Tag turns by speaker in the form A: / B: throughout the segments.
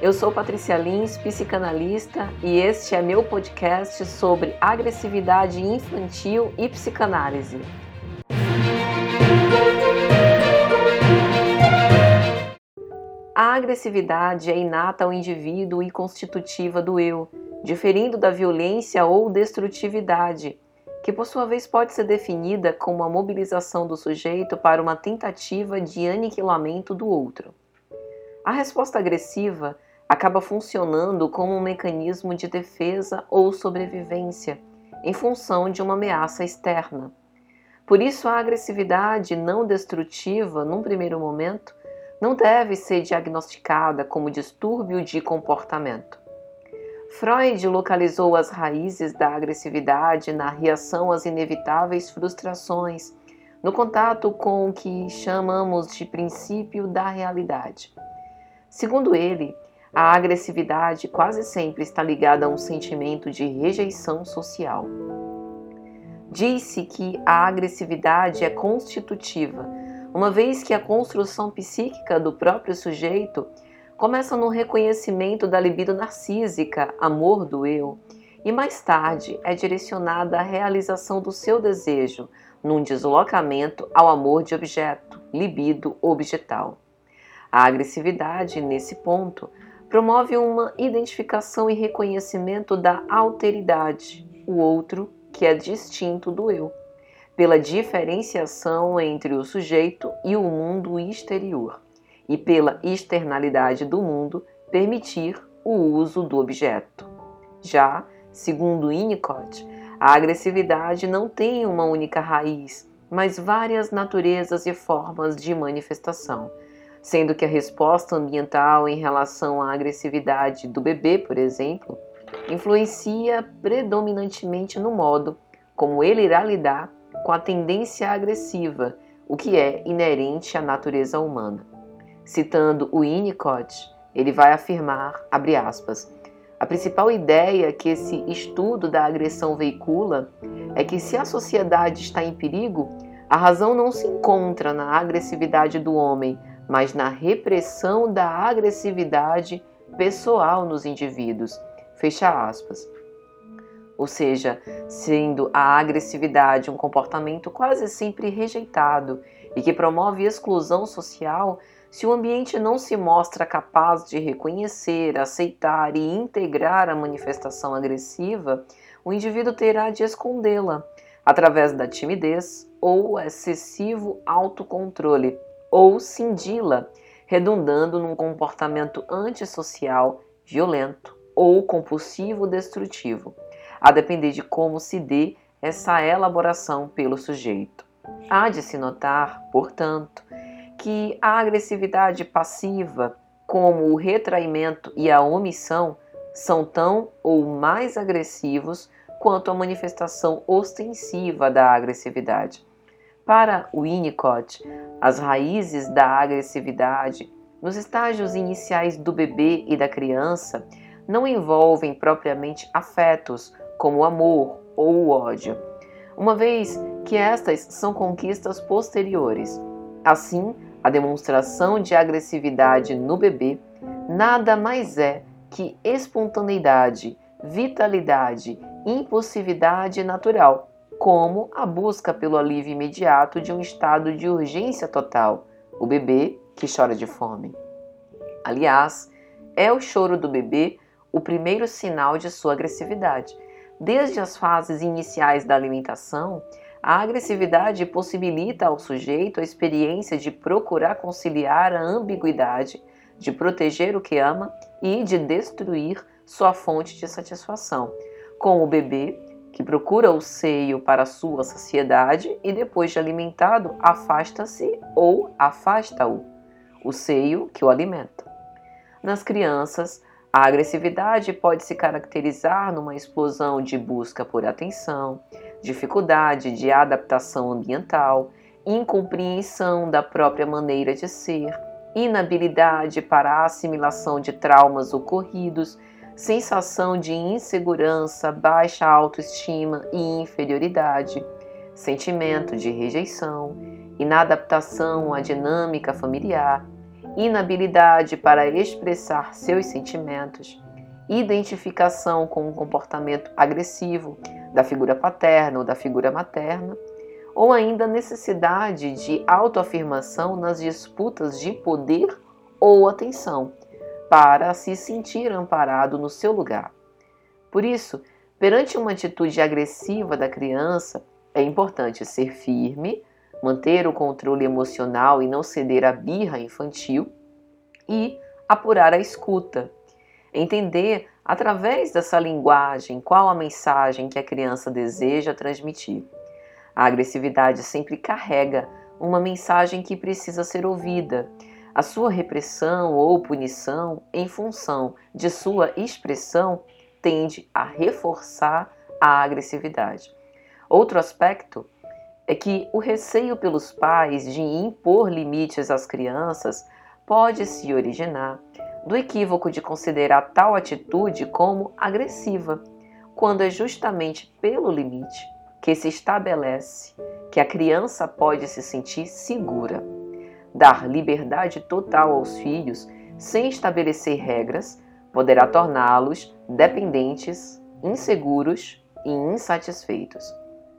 A: Eu sou Patrícia Lins, psicanalista, e este é meu podcast sobre agressividade infantil e psicanálise. A agressividade é inata ao indivíduo e constitutiva do eu, diferindo da violência ou destrutividade, que por sua vez pode ser definida como a mobilização do sujeito para uma tentativa de aniquilamento do outro. A resposta agressiva acaba funcionando como um mecanismo de defesa ou sobrevivência em função de uma ameaça externa. Por isso, a agressividade não destrutiva, num primeiro momento, não deve ser diagnosticada como distúrbio de comportamento. Freud localizou as raízes da agressividade na reação às inevitáveis frustrações, no contato com o que chamamos de princípio da realidade. Segundo ele, a agressividade quase sempre está ligada a um sentimento de rejeição social. Diz-se que a agressividade é constitutiva, uma vez que a construção psíquica do próprio sujeito começa no reconhecimento da libido narcísica, amor do eu, e mais tarde é direcionada à realização do seu desejo, num deslocamento ao amor de objeto, libido objetal. A agressividade, nesse ponto, promove uma identificação e reconhecimento da alteridade, o outro que é distinto do eu, pela diferenciação entre o sujeito e o mundo exterior e pela externalidade do mundo permitir o uso do objeto. Já, segundo Winnicott, a agressividade não tem uma única raiz, mas várias naturezas e formas de manifestação, sendo que a resposta ambiental em relação à agressividade do bebê, por exemplo, influencia predominantemente no modo como ele irá lidar com a tendência agressiva, o que é inerente à natureza humana. Citando o Winnicott, ele vai afirmar, abre aspas, a principal ideia que esse estudo da agressão veicula é que se a sociedade está em perigo, a razão não se encontra na agressividade do homem, mas na repressão da agressividade pessoal nos indivíduos. Fecha aspas. Ou seja, sendo a agressividade um comportamento quase sempre rejeitado e que promove exclusão social, se o ambiente não se mostra capaz de reconhecer, aceitar e integrar a manifestação agressiva, o indivíduo terá de escondê-la através da timidez ou excessivo autocontrole, ou cindi-la, redundando num comportamento antissocial, violento ou compulsivo destrutivo, a depender de como se dê essa elaboração pelo sujeito. Há de se notar, portanto, que a agressividade passiva, como o retraimento e a omissão, são tão ou mais agressivos quanto a manifestação ostensiva da agressividade. Para Winnicott, as raízes da agressividade nos estágios iniciais do bebê e da criança não envolvem propriamente afetos como o amor ou o ódio, uma vez que estas são conquistas posteriores. Assim, a demonstração de agressividade no bebê nada mais é que espontaneidade, vitalidade, impulsividade natural, como a busca pelo alívio imediato de um estado de urgência total, o bebê que chora de fome. Aliás, é o choro do bebê o primeiro sinal de sua agressividade. Desde as fases iniciais da alimentação, a agressividade possibilita ao sujeito a experiência de procurar conciliar a ambiguidade, de proteger o que ama e de destruir sua fonte de satisfação, com o bebê que procura o seio para sua saciedade e depois de alimentado afasta-se ou afasta-o, o seio que o alimenta. Nas crianças, a agressividade pode se caracterizar numa explosão de busca por atenção, dificuldade de adaptação ambiental, incompreensão da própria maneira de ser, inabilidade para a assimilação de traumas ocorridos, sensação de insegurança, baixa autoestima e inferioridade, sentimento de rejeição, inadaptação à dinâmica familiar, inabilidade para expressar seus sentimentos, identificação com um comportamento agressivo da figura paterna ou da figura materna, ou ainda necessidade de autoafirmação nas disputas de poder ou atenção, para se sentir amparado no seu lugar. Por isso, perante uma atitude agressiva da criança, é importante ser firme, manter o controle emocional e não ceder à birra infantil e apurar a escuta. Entender através dessa linguagem qual a mensagem que a criança deseja transmitir. A agressividade sempre carrega uma mensagem que precisa ser ouvida. A sua repressão ou punição, em função de sua expressão, tende a reforçar a agressividade. Outro aspecto é que o receio pelos pais de impor limites às crianças pode se originar do equívoco de considerar tal atitude como agressiva, quando é justamente pelo limite que se estabelece que a criança pode se sentir segura. Dar liberdade total aos filhos sem estabelecer regras poderá torná-los dependentes, inseguros e insatisfeitos.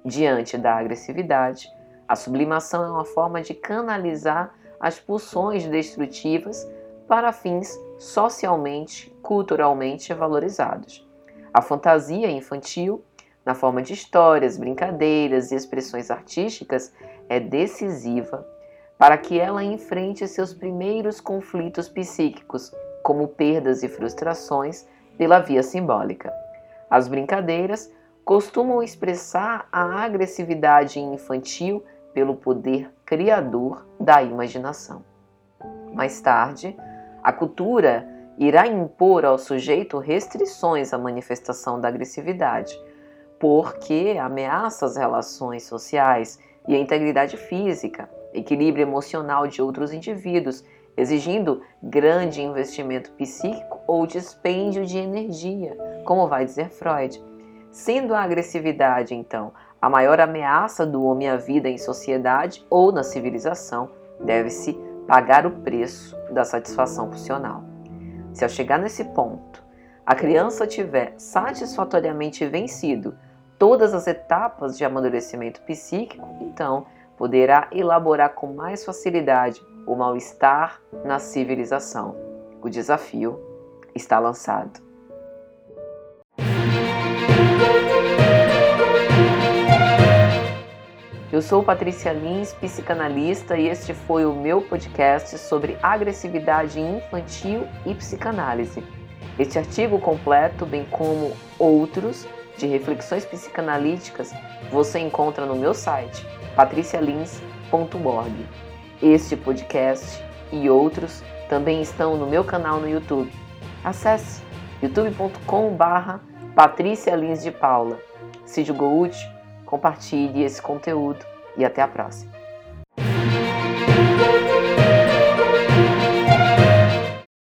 A: Diante da agressividade, a sublimação é uma forma de canalizar as pulsões destrutivas para fins socialmente, culturalmente valorizados. A fantasia infantil, na forma de histórias, brincadeiras e expressões artísticas, é decisiva para que ela enfrente seus primeiros conflitos psíquicos, como perdas e frustrações, pela via simbólica. As brincadeiras costumam expressar a agressividade infantil pelo poder criador da imaginação. Mais tarde, a cultura irá impor ao sujeito restrições à manifestação da agressividade, porque ameaça as relações sociais e a integridade física, equilíbrio emocional de outros indivíduos, exigindo grande investimento psíquico ou dispêndio de energia, como vai dizer Freud. Sendo a agressividade, então, a maior ameaça do homem à vida em sociedade ou na civilização, deve-se pagar o preço da satisfação funcional. Se ao chegar nesse ponto, a criança tiver satisfatoriamente vencido todas as etapas de amadurecimento psíquico, então poderá elaborar com mais facilidade o mal-estar na civilização. O desafio está lançado. Eu sou Patrícia Lins, psicanalista, e este foi o meu podcast sobre agressividade infantil e psicanálise. Este artigo completo, bem como outros de reflexões psicanalíticas, você encontra no meu site patricialins.org. Este podcast e outros também estão no meu canal no YouTube. Acesse youtube.com/barra Patrícia Lins de Paula. Se julgou útil, compartilhe esse conteúdo e até a próxima.